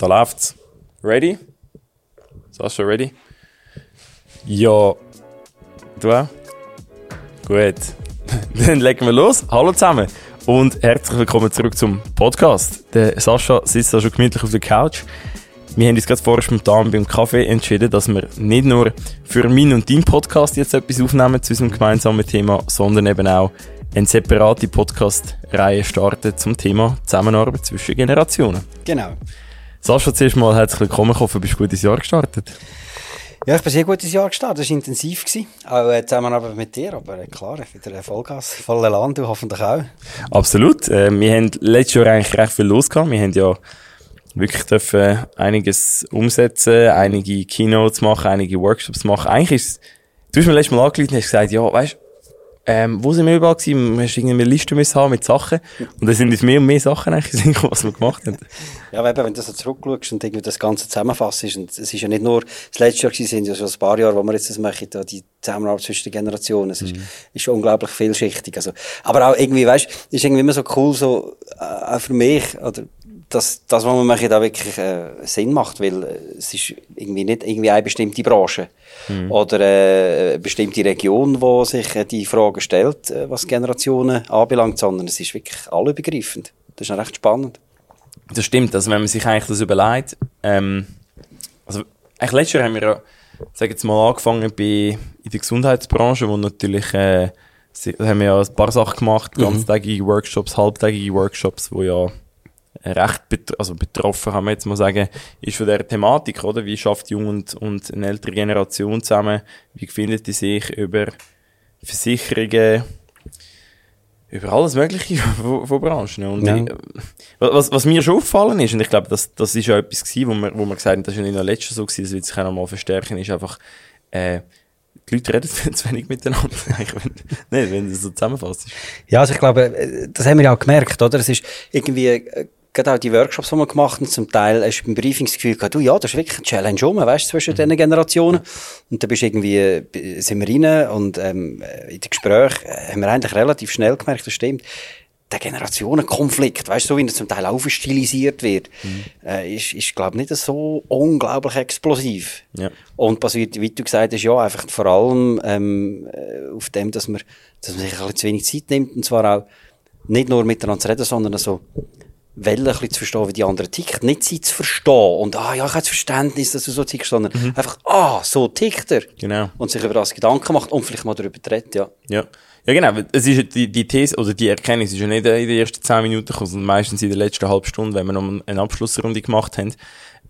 Da läuft's. Ready? Sascha, ready? Ja. Du auch? Gut. Dann legen wir los. Hallo zusammen und herzlich willkommen zurück zum Podcast. Der Sascha sitzt da schon gemütlich auf der Couch. Wir haben uns gerade vorher spontan beim Kaffee entschieden, dass wir nicht nur für meinen und deinen Podcast jetzt etwas aufnehmen zu unserem gemeinsamen Thema, sondern eben auch eine separate Podcast-Reihe starten zum Thema Zusammenarbeit zwischen Generationen. Genau. Sascha, zuerst mal herzlich willkommen. Ich hoffe, du bist gut ins Jahr gestartet. Ja, ich bin sehr gut ins Jahr gestartet. Es war intensiv. Gewesen. Auch äh, Zusammenarbeit mit dir. Aber äh, klar, wieder Vollgas, voller Land. Du hoffentlich auch. Absolut. Äh, wir haben letztes Jahr eigentlich recht viel losgehabt. Wir haben ja wirklich dürfen einiges umsetzen, einige Keynotes machen, einige Workshops machen. Eigentlich ist du hast mir letztes Mal angeleitet und hast gesagt, ja, weißt ähm, wo sind wir überall gewesen? Wir mussten eine Liste müssen haben mit Sachen. Und dann sind es mehr und mehr Sachen eigentlich, was wir gemacht haben. Ja, aber wenn du so zurückschaust und irgendwie das Ganze zusammenfasst, und es ist ja nicht nur das letzte Jahr gewesen, sind ja schon ein paar Jahre, wo wir jetzt das machen, da die Zusammenarbeit zwischen den Generationen. Es ist, mhm. ist unglaublich vielschichtig. Also, aber auch irgendwie, weißt, ist irgendwie immer so cool, so, äh, auch für mich, oder, dass das, was wir machen, da wirklich äh, Sinn macht, weil äh, es ist irgendwie nicht irgendwie eine bestimmte Branche mhm. oder äh, eine bestimmte Region, wo sich äh, die Frage stellt, äh, was Generationen anbelangt, sondern es ist wirklich allübergreifend. Das ist recht spannend. Das stimmt, also wenn man sich eigentlich das überlegt, ähm, also eigentlich letztes Jahr haben wir ja, sag jetzt mal, angefangen bei, in der Gesundheitsbranche, wo natürlich, äh, haben wir ja ein paar Sachen gemacht, mhm. ganztägige Workshops, halbtägige Workshops, wo ja recht bet also betroffen, kann man jetzt mal sagen, ist von der Thematik, oder? Wie schafft Jung und, und eine ältere Generation zusammen? Wie findet die sich über Versicherungen, über alles Mögliche von, von Branchen. Und ja. ich, was, was mir schon aufgefallen ist, und ich glaube, das, das ist ja etwas gewesen, wo wir, wo wir gesagt haben, das ist ja nicht nur letztes so gewesen, das wird sich auch nochmal verstärken, ist einfach, äh, die Leute reden zu wenig miteinander, wenn, nicht, wenn du so zusammenfasst. Ja, also ich glaube, äh, das haben wir ja auch gemerkt, oder? Es ist irgendwie, äh, gerade auch die Workshops, die wir gemacht haben, zum Teil hast du beim Briefing das Gefühl gehabt, du, ja, das ist wirklich eine Challenge um, weißt du, zwischen mhm. diesen Generationen. Und da bist irgendwie, äh, sind wir rein und ähm, in den Gesprächen haben wir eigentlich relativ schnell gemerkt, das stimmt, der Generationenkonflikt, weißt du, so wie er zum Teil aufstilisiert wird, mhm. äh, ist, ist glaube ich, nicht so unglaublich explosiv. Ja. Und basiert, wie du gesagt hast, ja, einfach vor allem ähm, äh, auf dem, dass man, dass man sich ein bisschen zu wenig Zeit nimmt, und zwar auch nicht nur miteinander zu reden, sondern so, Welle ein bisschen zu verstehen, wie die anderen ticken. Nicht sie zu verstehen und, ah, ja, ich habe das Verständnis, dass du so tickst, sondern mhm. einfach, ah, so tickt er. Genau. Und sich über das Gedanken macht und vielleicht mal darüber redet, ja. Ja. Ja, genau. Es ist, die, die These oder die Erkenntnis ist ja nicht in den ersten zehn Minuten gekommen, sondern meistens in der letzten halben Stunde, wenn wir noch eine Abschlussrunde gemacht haben.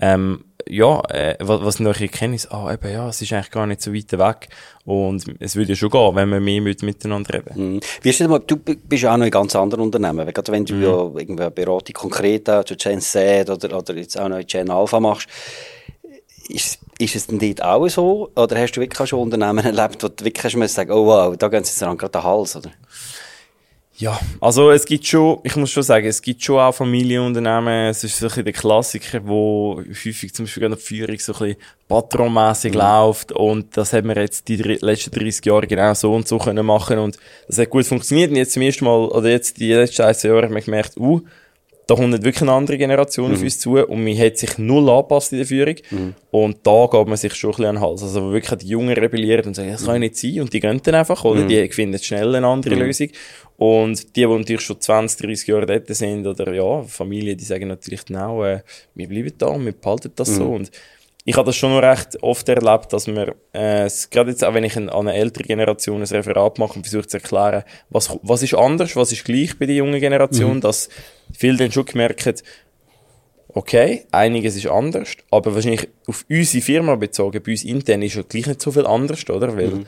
Ähm, ja, äh, was, was noch Erkenntnis, ah, eben, ja, es ist eigentlich gar nicht so weit weg. Und es würde ja schon gehen, wenn wir mehr mit, miteinander reden. Mhm. Wie ist mal, du bist ja auch noch in ganz anderen Unternehmen. Gerade wenn du mhm. ja irgendwie eine Beratung konkret auch zu Gen Z oder, oder jetzt auch noch in Gen Alpha machst, ist, ist es denn dort auch so? Oder hast du wirklich schon Unternehmen erlebt, wo du wirklich sagen, oh wow, da gehen sie jetzt gerade den Hals, oder? Ja, also es gibt schon, ich muss schon sagen, es gibt schon auch Familienunternehmen, es ist so ein bisschen der Klassiker, wo häufig zum Beispiel die Führung so ein bisschen patronmässig mhm. läuft. Und das haben wir jetzt die letzten 30 Jahre genau so und so können machen. Und das hat gut funktioniert. Und jetzt zum ersten Mal, oder jetzt die letzten 1 Jahre haben wir gemerkt, uh, da kommt nicht wirklich eine andere Generation mhm. auf uns zu und man hat sich null angepasst in der Führung mhm. und da geht man sich schon ein bisschen an den Hals. Also wo wirklich die Jungen rebellieren und sagen, das kann nicht sein und die gehen dann einfach, oder? Mhm. Die finden schnell eine andere mhm. Lösung und die, die natürlich schon 20, 30 Jahre dort sind oder ja, Familie, die sagen natürlich genau, äh, wir bleiben da und wir behalten das so mhm. und ich habe das schon noch recht oft erlebt, dass man, äh, gerade jetzt auch wenn ich an eine ältere Generation ein Referat mache und versuche zu erklären, was, was ist anders, was ist gleich bei der jungen Generation, mhm. dass viele dann schon gemerkt okay, einiges ist anders, aber wahrscheinlich auf unsere Firma bezogen, bei uns intern ist ja gleich nicht so viel anders, oder? Weil, mhm.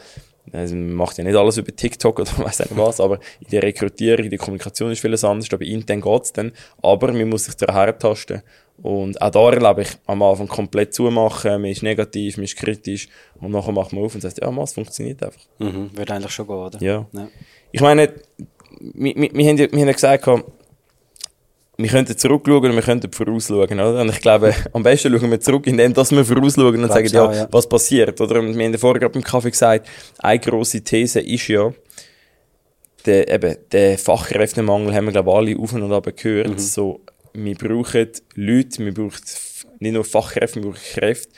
Also man macht ja nicht alles über TikTok oder weiß nicht was, aber in der Rekrutierung, in der Kommunikation ist vieles anders, aber intern geht's dann. Aber man muss sich da hertasten. Und auch da erlebe ich am Anfang komplett zumachen, man ist negativ, man ist kritisch und nachher macht man auf und sagt, ja, es funktioniert einfach. Mhm, wird eigentlich schon gehen, oder? Ja. ja. Ich meine, wir, wir, wir, haben ja, wir haben ja gesagt, wir könnten zurückschauen und wir könnten vorausschauen, oder? Und ich glaube, am besten schauen wir zurück, indem dass wir vorausschauen und sagen, ja, ja, was passiert, oder? Und wir haben vorher gerade beim Kaffee gesagt, eine grosse These ist ja, der, eben, der Fachkräftemangel haben wir, glaube ich, alle auf und ab gehört, mhm. so wir brauchen Leute, wir brauchen nicht nur Fachkräfte, wir brauchen Kräfte.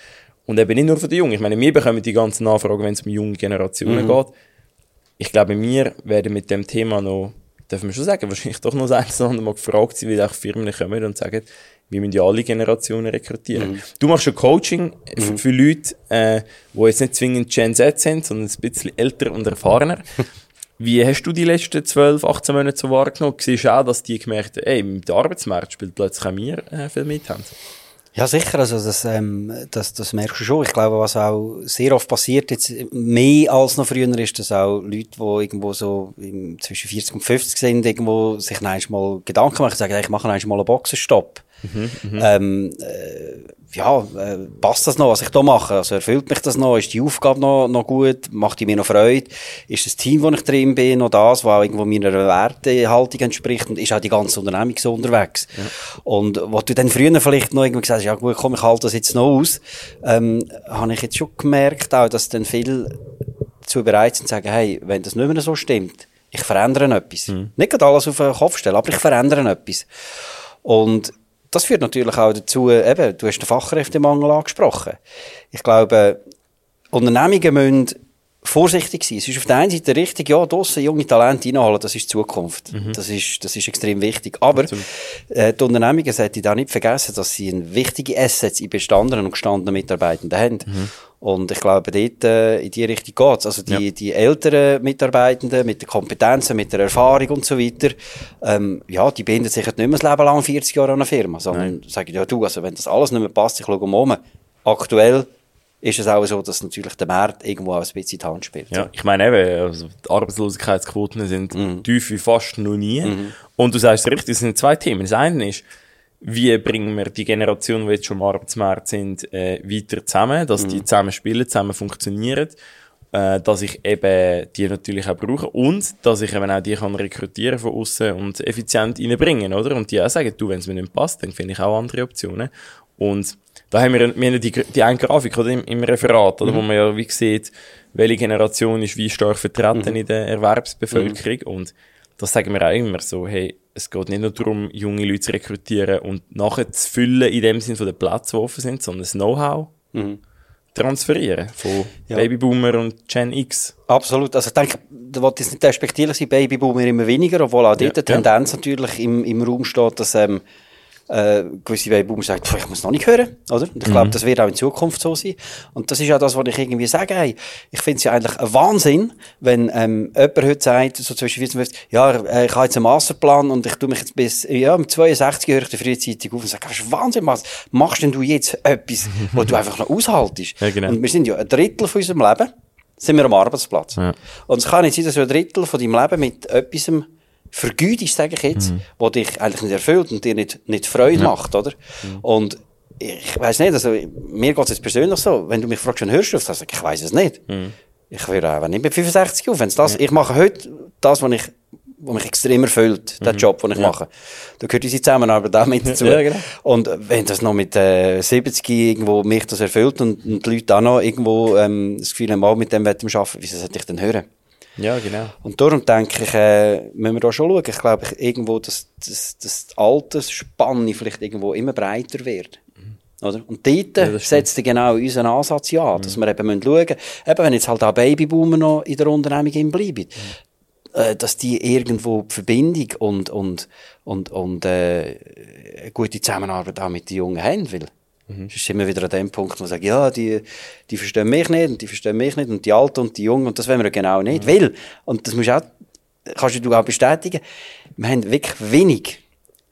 Und eben nicht nur von den Jungen. Ich meine, wir bekommen die ganzen Nachfragen, wenn es um junge Generationen mhm. geht. Ich glaube, wir werden mit dem Thema noch, dürfen wir schon sagen, wahrscheinlich doch noch das eine oder Mal gefragt sein, weil auch Firmen kommen und sagen, wir müssen ja alle Generationen rekrutieren. Mhm. Du machst schon Coaching mhm. für Leute, äh, die jetzt nicht zwingend Gen Z sind, sondern ein bisschen älter und erfahrener. Wie hast du die letzten 12, 18 Monate so wahrgenommen? Siehst du auch, dass die gemerkt haben, ey, der Arbeitsmarkt spielt plötzlich auch wir äh, viel mit haben? Ja, sicher. Also das, ähm, das, das merkst du schon. Ich glaube, was auch sehr oft passiert, jetzt mehr als noch früher, ist, dass auch Leute, die irgendwo so zwischen 40 und 50 sind, irgendwo sich mal Gedanken machen, sagen, ich mache mal einen Boxenstopp. Mhm, mhm, ähm, äh, ja, äh, passt das noch, was ich da mache? Also erfüllt mich das noch? Ist die Aufgabe noch, noch gut? Macht die mir noch Freude? Ist das Team, wo ich drin bin, noch das, was auch irgendwo meiner Wertehaltung entspricht? Und ist auch die ganze Unternehmung so unterwegs? Ja. Und wo du dann früher vielleicht noch irgendwie gesagt hast, ja gut, komm, ich halte das jetzt noch aus, ähm, habe ich jetzt schon gemerkt auch, dass dann viele zu bereit sind zu sagen, hey, wenn das nicht mehr so stimmt, ich verändere etwas. Mhm. Nicht alles auf den Kopf stellen, aber ich verändere etwas. Und das führt natürlich auch dazu, eben, du hast den Fachkräftemangel angesprochen. Ich glaube, Unternehmungen müssen vorsichtig sein. Es ist auf der einen Seite richtig, ja, draussen junge Talente reinholen, das ist die Zukunft. Mhm. Das, ist, das ist extrem wichtig. Aber äh, die Unternehmungen sollten auch nicht vergessen, dass sie ein wichtige Assets in bestandenen und gestandenen Mitarbeitenden haben. Mhm. Und ich glaube, dort äh, in die Richtung geht's. Also die, ja. die älteren Mitarbeitenden mit den Kompetenzen, mit der Erfahrung und so weiter, ähm, ja, die binden sich nicht mehr das Leben lang 40 Jahre an eine Firma, sondern Nein. sagen, ja du, also wenn das alles nicht mehr passt, ich schaue um. Aktuell ist es auch so, dass natürlich der Markt irgendwo auch ein bisschen die Hand spielt. Ja, ich meine eben, also die Arbeitslosigkeitsquoten sind mhm. tief wie fast noch nie. Mhm. Und du sagst richtig, es sind zwei Themen. Das eine ist, wie bringen wir die Generation, die jetzt schon am Arbeitsmarkt sind, äh, weiter zusammen, dass mhm. die zusammen spielen, zusammen funktionieren, äh, dass ich eben die natürlich auch brauche und dass ich eben auch die kann rekrutieren von außen und effizient reinbringen, oder? Und die auch sagen, du, wenn es mir nicht passt, dann finde ich auch andere Optionen. Und da haben wir, wir haben die, die eine Grafik oder, im, im Referat, oder, mhm. wo man ja wie sieht, welche Generation ist wie stark vertreten mhm. in der Erwerbsbevölkerung. Mhm. Und das sagen wir auch immer so, hey, es geht nicht nur darum, junge Leute zu rekrutieren und nachher zu füllen in dem Sinn von den Plätzen, die offen sind, sondern das Know-how mhm. transferieren von ja. Babyboomer und Gen X. Absolut. Also ich denke, da wollte ich nicht respektieren, sind Babyboomer immer weniger, obwohl auch dort ja, die Tendenz natürlich im, im Raum steht, dass ähm, äh, gewisse Babyboomer sagen, ich muss noch nicht hören, oder? Und ich glaube, mhm. das wird auch in Zukunft so sein. Und das ist ja das, was ich irgendwie sage, hey, ich finde es ja eigentlich ein Wahnsinn, wenn ähm, jemand heute sagt, so zwischen 14 und 50, ja, äh, ich habe jetzt einen Masterplan und ich tue mich jetzt bis, ja, mit 62 höre ich die frühzeitig auf und sage, das ist Wahnsinn, was machst denn du jetzt etwas, wo du einfach noch aushaltest? Ja, genau. Und wir sind ja ein Drittel von unserem Leben, sind wir am Arbeitsplatz. Ja. Und es kann nicht sein, dass du ein Drittel von deinem Leben mit etwas vergütest, sage ich jetzt, mhm. wo dich eigentlich nicht erfüllt und dir nicht, nicht Freude ja. macht, oder? Mhm. Und ich weiß nicht, also mir geht es jetzt persönlich so, wenn du mich fragst, wann hörst du auf das, ich weiß es nicht. Mhm. Ich höre einfach nicht mit 65 auf. Wenn's das, ja. Ich mache heute das, was ich was mich extrem erfüllt, mhm. der Job, den ich ja. mache. Da gehört unsere Zusammenarbeit auch mit dazu. Ja, genau. Und wenn das noch mit äh, 70 irgendwo mich das erfüllt und, und die Leute auch noch irgendwo ähm, das Gefühl haben, mit dem Wetter arbeiten, wieso sollte ich denn hören? Ja, genau. Und darum denke ich, äh, müssen wir da schon schauen. Ich glaube, irgendwo, dass, dass, dass die Altersspanne vielleicht irgendwo immer breiter wird. Mhm. Oder? Und dort ja, setzt genau unseren Ansatz ja, mhm. dass wir eben schauen müssen, eben wenn jetzt halt auch Babyboomer noch in der Unternehmung bleiben, mhm. äh, dass die irgendwo die Verbindung und, und, und, und äh, eine gute Zusammenarbeit auch mit den Jungen haben, will. Mhm. Es ist immer wieder an dem Punkt, wo man sagt, ja, die, die verstehen mich nicht und die verstehen mich nicht und die Alten und die Jungen und das wollen wir genau nicht. Mhm. Weil, und das musst du auch, kannst du auch bestätigen, wir haben wirklich wenig,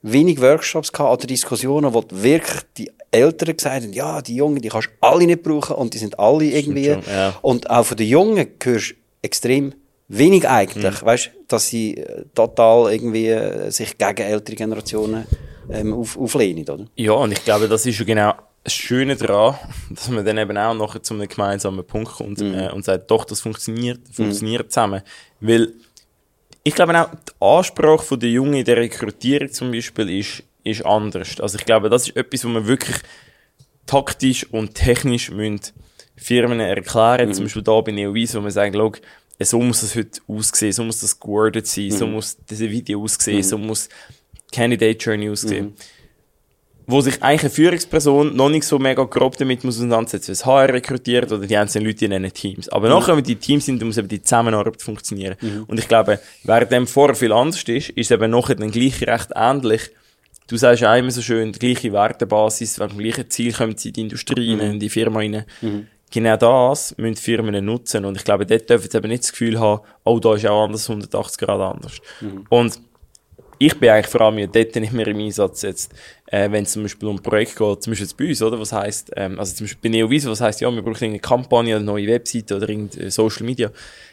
wenig Workshops gehabt oder Diskussionen, wo wirklich die Eltern gesagt haben, ja, die Jungen, die kannst du alle nicht brauchen und die sind alle irgendwie. Schon, ja. Und auch von den Jungen hörst du extrem wenig eigentlich, mhm. weißt, dass sie äh, total irgendwie äh, sich gegen ältere Generationen ähm, auf, auflehnen, oder? Ja, und ich glaube, das ist ja genau das Schöne daran, dass man dann eben auch nachher zu einem gemeinsamen Punkt kommt mhm. äh, und sagt, doch, das funktioniert, funktioniert mhm. zusammen. Weil ich glaube auch, der Anspruch der Jungen in der Rekrutierung zum Beispiel ist, ist anders. Also ich glaube, das ist etwas, wo man wirklich taktisch und technisch müssen Firmen erklären. Mhm. Zum Beispiel da bei Neovis, wo man sagt, schau, so muss es heute aussehen, so muss das gewordet sein, mhm. so muss dieses Video aussehen, mhm. so muss Candidate Journey aussehen. Mhm. wo sich eigentlich eine Führungsperson noch nicht so mega grob damit muss auseinandersetzen, wie das HR rekrutiert oder die einzelnen Leute in diesen Teams. Aber mhm. nachher, wenn die Teams sind, muss eben die Zusammenarbeit funktionieren. Mhm. Und ich glaube, während dem vorher viel anders ist, ist es eben nachher dann gleich recht ähnlich. Du sagst ja immer so schön, die gleiche Wertebasis, wegen dem gleichen Ziel kommen sie in die Industrie mhm. in die Firma rein. Mhm. Genau das müssen Firmen nutzen. Und ich glaube, dort dürfen sie eben nicht das Gefühl haben, oh, da ist auch anders 180 Grad anders. Mhm. Und ich bin eigentlich vor allem dort nicht mehr im Einsatz jetzt, äh, wenn es zum Beispiel um Projekte geht, zum Beispiel jetzt bei uns, oder? Was heisst, ähm, also zum Beispiel bei Neoviso, was heisst, ja, wir brauchen eine Kampagne, eine neue Webseite oder irgendeine Social Media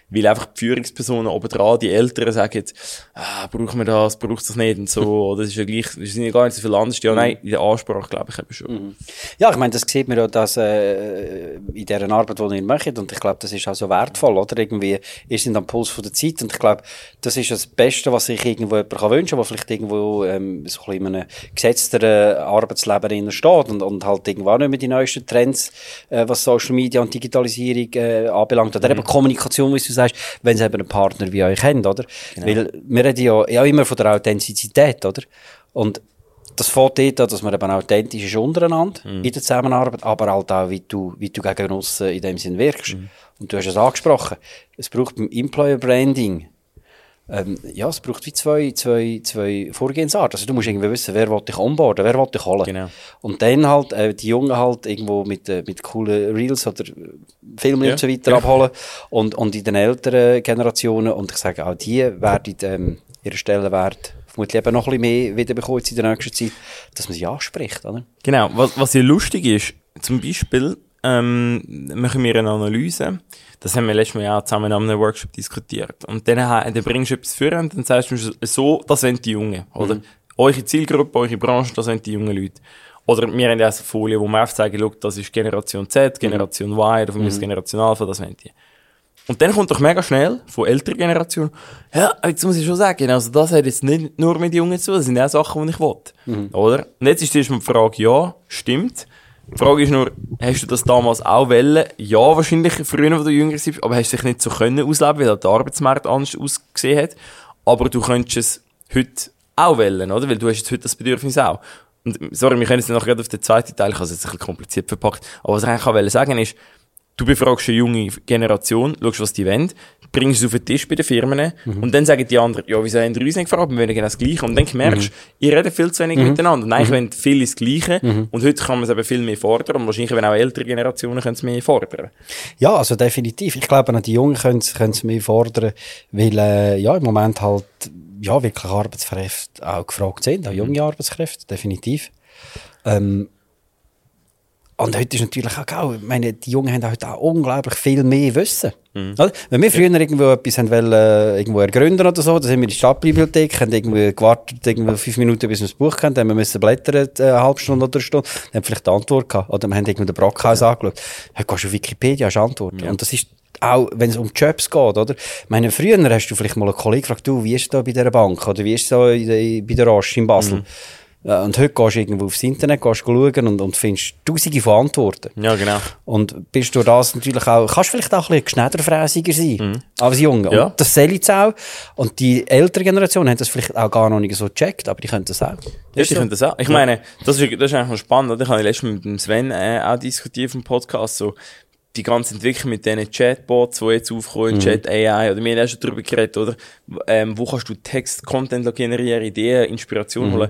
weil einfach die Führungspersonen oben dran, die Älteren sagen jetzt, ah, brauchen wir das, braucht das nicht und so, oder das ist ja gleich, das sind ja gar nicht so viel anders. Ja, nein, in der Ansprache glaube ich eben schon. Mhm. Ja, ich meine, das sieht man ja dass, äh, in dieser Arbeit, die ihr macht und ich glaube, das ist auch so wertvoll, oder? Irgendwie, ihr sind am Puls von der Zeit und ich glaube, das ist das Beste, was sich irgendwo jemand kann wünschen kann, der vielleicht irgendwo ähm, so ein bisschen in einem gesetzteren Arbeitsleben steht und, und halt irgendwo auch nicht mehr die neuesten Trends, äh, was Social Media und Digitalisierung äh, anbelangt, oder mhm. eben Kommunikation, wie du sagst, wenn sie eben einen Partner wie euch haben, oder? Genau. Weil wir reden ja, ja immer von der Authentizität, oder? Und das fängt dort an, dass man eben authentisch ist untereinander mhm. in der Zusammenarbeit, aber halt auch, wie du, wie du gegen uns in dem Sinn wirkst. Mhm. Und du hast es angesprochen. Es braucht beim Employer Branding ähm, ja, es braucht wie zwei, zwei, zwei Vorgehensarten. Also du musst irgendwie wissen, wer will dich onboarden, wer will dich holen. Genau. Und dann halt, äh, die Jungen halt irgendwo mit, äh, mit coolen Reels oder Filmen ja. und so weiter ja. abholen. Und, und in den älteren Generationen, und ich sage auch die werden ähm, ihre Stellenwert vermutlich eben noch ein bisschen mehr wiederbekommen in der nächsten Zeit, dass man sie anspricht, oder? Genau. Was, was ja lustig ist, zum Beispiel, ähm, machen wir eine Analyse. Das haben wir letztes Mal ja zusammen an einem Workshop diskutiert. Und dann, dann bringst du etwas für und dann sagst du so, das sind die Jungen, oder? Mhm. Eure Zielgruppe, eure Branche, das sind die jungen Leute. Oder wir haben ja eine Folie, wo wir aufzeigen, schau, das ist Generation Z, mhm. Generation mhm. Y, oder von mir mhm. Generation Alpha, das sind die. Und dann kommt doch mega schnell von älterer Generation, ja, jetzt muss ich schon sagen, also das hat jetzt nicht nur mit Jungen zu, das sind auch Sachen, die ich will. Mhm. Oder? Und jetzt ist erstmal die Frage, ja, stimmt. Die Frage ist nur, hast du das damals auch wollen? Ja, wahrscheinlich früher, wo du jünger warst, aber hast du dich nicht so können ausleben, weil der Arbeitsmarkt anders ausgesehen hat. Aber du könntest es heute auch wollen, oder? Weil du hast jetzt heute das Bedürfnis auch. Und, sorry, wir können jetzt noch gerade auf den zweiten Teil, ich habe es jetzt ein bisschen kompliziert verpackt, aber was ich eigentlich auch sagen ist, du befragst eine junge Generation, schaust, was die wollen, bringst es auf den Tisch bei den Firmen mhm. und dann sagen die anderen, ja, wieso haben die uns nicht gefragt, wir wollen genau das Gleiche. Und dann merkst du, mhm. ihr redet viel zu wenig mhm. miteinander. Und eigentlich mhm. wollen viele das Gleiche mhm. und heute kann man es eben viel mehr fordern und wahrscheinlich, wenn auch ältere Generationen können es mehr fordern. Ja, also definitiv. Ich glaube, die Jungen können es mehr fordern, weil äh, ja, im Moment halt ja, wirklich Arbeitskräfte auch gefragt sind, auch junge mhm. Arbeitskräfte, definitiv. Ähm, und heute ist natürlich auch, auch ich meine, die Jungen haben heute auch unglaublich viel mehr Wissen. Mhm. Wenn wir früher irgendwo etwas haben wollen, äh, irgendwo ergründen oder so, dann sind wir in die Stadtbibliothek, haben irgendwie gewartet, irgendwie fünf Minuten, bis wir das Buch kennen, dann haben wir müssen blättern, äh, eine halbe Stunde oder eine Stunde, dann haben vielleicht die Antwort gehabt. Oder wir haben irgendwie den Brockhaus ja. angeschaut. Heute gehst du auf Wikipedia, hast Antworten. Ja. Und das ist auch, wenn es um Jobs geht, oder? Ich meine, früher hast du vielleicht mal einen Kollegen gefragt, du, wie ist es da bei dieser Bank? Oder wie ist es da bei der Roche in Basel? Mhm. Und heute gehst du irgendwo aufs Internet, gehst schauen und, und findest tausende von Antworten. Ja, genau. Und bist du das natürlich auch, kannst vielleicht auch ein bisschen geschneiderfräsiger sein, mhm. als Junge. Ja. Und das soll jetzt auch. Und die ältere Generation hat das vielleicht auch gar noch nicht so gecheckt, aber die können das auch. Ja, die können das auch. Ich meine, das ist, das ist eigentlich noch spannend, oder? Ich habe letztens mit dem Sven äh, auch diskutiert im Podcast, so, die ganze Entwicklung mit diesen Chatbots, die jetzt aufkommen, mhm. Chat AI, oder wir haben auch schon darüber geredet, oder? Ähm, wo kannst du Text, Content generieren, Ideen, Inspiration mhm. holen?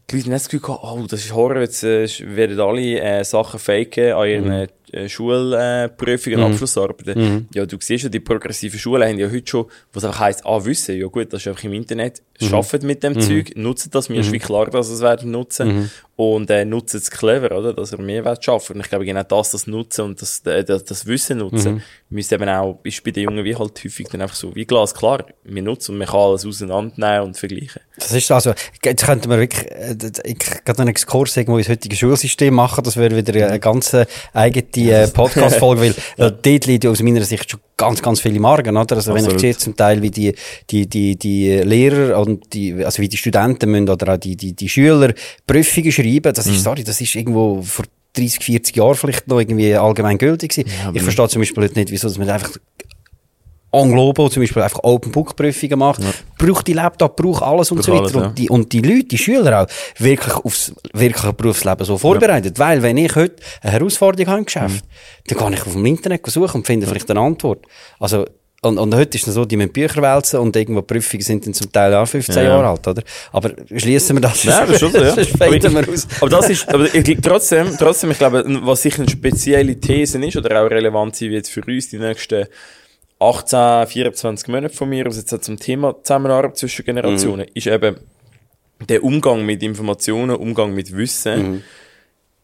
die Leute haben das Gefühl gehabt, oh, das ist Horror, jetzt äh, werden alle äh, Sachen faken an ihren mhm. äh, Schulprüfungen, mhm. Abschlussarbeiten. Mhm. Ja, du siehst ja, die progressiven Schulen haben ja heute schon, was auch heisst, ah, wissen, ja gut, das ist einfach im Internet, mhm. arbeiten mit dem mhm. Zeug, nutzen das, mir ist mhm. wie klar, dass es werden nutzen mhm. und äh, nutzen es clever, oder, dass er mehr wird schaffen. Und ich glaube, genau das, das Nutzen und das, äh, das, das Wissen nutzen, mhm. müsste eben auch, ist bei den Jungen wie halt häufig dann einfach so, wie glasklar, wir nutzen und man kann alles auseinandernehmen und vergleichen. Das ist also, jetzt könnte man wirklich, äh, ich kann einen Exkurs irgendwo ins heutige Schulsystem machen, das wäre wieder eine ganz eigene äh, Podcast-Folge, weil äh, dort liegt aus meiner Sicht schon ganz, ganz viele Marken, oder? Also Absolut. wenn ich sehe zum Teil, wie die, die, die, die Lehrer und die, also wie die Studenten müssen oder auch die, die, die Schüler Prüfungen schreiben, das ist, mhm. sorry, das ist irgendwo vor 30, 40 Jahren vielleicht noch irgendwie allgemein gültig gewesen. Ja, ich verstehe zum Beispiel nicht, wieso dass man einfach on Globo zum Beispiel einfach Open Book Prüfungen macht, braucht die Laptop, braucht alles und Braucht so weiter. alles, ja. und, die, und die Leute, die Schüler auch, wirklich aufs wirkliche Berufsleben so vorbereitet. Weil, wenn ich heute eine Herausforderung habe im Geschäft, dann kann ich auf dem Internet suchen und finde vielleicht eine Antwort. Also, und, und heute ist es so, die müssen Bücher wälzen und irgendwo Prüfungen sind dann zum Teil auch 15 Ja. Jahre alt, oder? Aber schließen wir das. Ja, das ist schon so, ja. Wir aus. aber das ist, aber ich, trotzdem, trotzdem, ich glaube, was sicher eine spezielle These ist oder auch relevant sein wird für uns die nächsten 18, 24 Monate von mir aus jetzt zum Thema Zusammenarbeit zwischen Generationen, ist eben der Umgang mit Informationen, Umgang mit Wissen,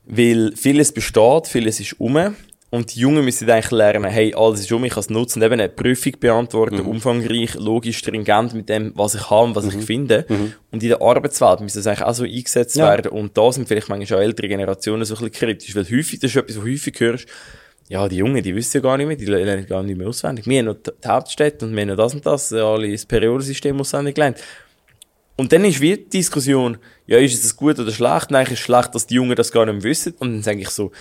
weil vieles besteht, vieles ist um und die Jungen müssen eigentlich lernen, hey, alles ist um, ich kann es nutzen, eben eine Prüfung beantworten, umfangreich, logisch, stringent mit dem, was ich habe und was ich finde. Und in der Arbeitswelt müssen das eigentlich auch so eingesetzt Ja. werden und da sind vielleicht manchmal auch ältere Generationen so ein bisschen kritisch, weil häufig, das ist etwas, was häufig hörst, ja, die Jungen, die wissen ja gar nicht mehr, die lernen gar nicht mehr auswendig. Wir haben noch die Hauptstädte und wir haben noch das und das, alle das Periodensystem auswendig gelernt. Und dann ist wie die Diskussion, ja, ist es gut oder schlecht? Nein, ist es schlecht, dass die Jungen das gar nicht mehr wissen. Und dann sage ich so,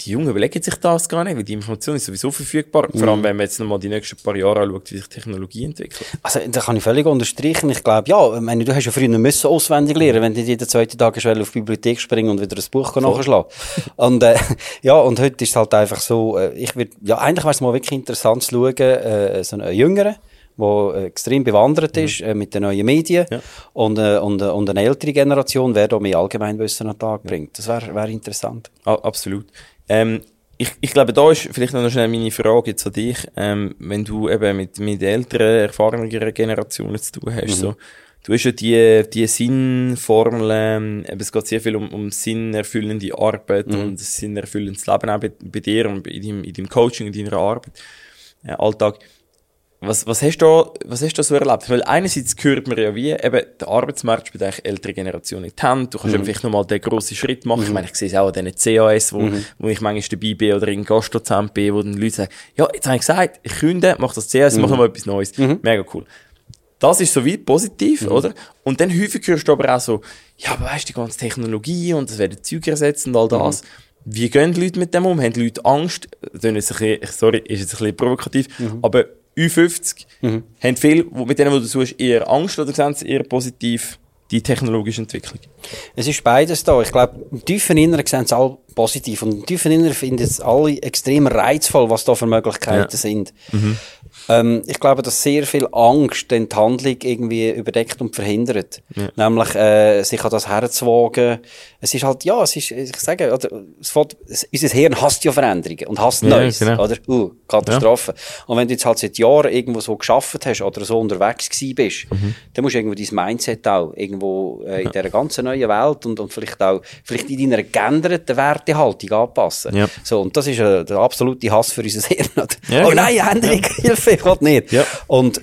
die Jungen überlegen sich das gar nicht, weil die Information ist sowieso verfügbar. Vor allem, wenn man jetzt nochmal die nächsten paar Jahre anschaut, wie sich Technologie entwickelt. Also, da kann ich völlig unterstreichen. Ich glaube, ja, ich meine, du hast ja früher müssen auswendig lernen, wenn du jeden zweiten Tag auf die Bibliothek springen und wieder ein Buch nachschlagen. Und, äh, ja, und heute ist es halt einfach so, äh, ich würde, ja, eigentlich wäre es mal wirklich interessant zu schauen, äh, so einen Jüngeren, der äh, extrem bewandert ist äh, mit den neuen Medien Ja. und, äh, und, äh, und eine ältere Generation, wer da mehr Allgemeinwissen an den Tag bringt. Das wäre wär interessant. Ah, absolut. Ähm, ich, ich glaube, da ist vielleicht noch schnell meine Frage jetzt an dich. Ähm, wenn du eben mit, mit älteren, erfahreneren Generationen zu tun hast, so, du hast ja die, die Sinnformel, ähm, eben, es geht sehr viel um, um sinnerfüllende Arbeit und ein sinnerfüllendes Leben auch bei, bei dir und in deinem, in deinem Coaching, in deiner Arbeit, äh, Alltag. Was, was hast du, was hast du so erlebt? Weil einerseits hört man ja wie, eben, der Arbeitsmarkt spielt eigentlich ältere Generationen in die Hand. Du kannst eben vielleicht nochmal den grossen Schritt machen. Ich meine, ich sehe es auch an diesen CAS, wo, wo ich manchmal dabei bin oder in Gastdozent bin, wo dann Leute sagen, ja, jetzt habe ich gesagt, ich künde, mach das CAS, mach nochmal etwas Neues. Mega cool. Das ist soweit positiv, oder? Und dann häufig hörst du aber auch so, ja, aber weißt du, die ganze Technologie und es werden Züge ersetzt und all das. Wie gehen die Leute mit dem um? Haben die Leute Angst? Das ist jetzt ein bisschen, sorry, ist jetzt ein bisschen provokativ, aber Ü50 haben viele, mit denen, wo du suchst, eher Angst oder sehen sie eher positiv die technologische Entwicklung? Es ist beides da. Ich glaube, im tiefen Inneren sehen es alle positiv. Und im tiefen Inneren finden es alle extrem reizvoll, was da für Möglichkeiten Ja. sind. Ähm, ich glaube, dass sehr viel Angst die Handlung irgendwie überdeckt und verhindert. Nämlich, äh, sich an das herzuwagen. Es ist halt, ja, es ist, ich sage, oder, es fällt, es, unser Hirn hasst ja Veränderungen und hasst Ja, Neues, genau. oder? Uh, Katastrophe. Und wenn du jetzt halt seit Jahren irgendwo so geschafft hast oder so unterwegs gewesen bist, dann musst du irgendwo dein Mindset auch irgendwo äh, in dieser ganzen neuen Welt und, und vielleicht auch, vielleicht in deiner geänderten Wertehaltung anpassen. Ja. So, und das ist äh, der absolute Hass für unser Hirn. Ja, oh genau. nein, Änderung, Hilfe, ich will nicht. Ja. Und äh,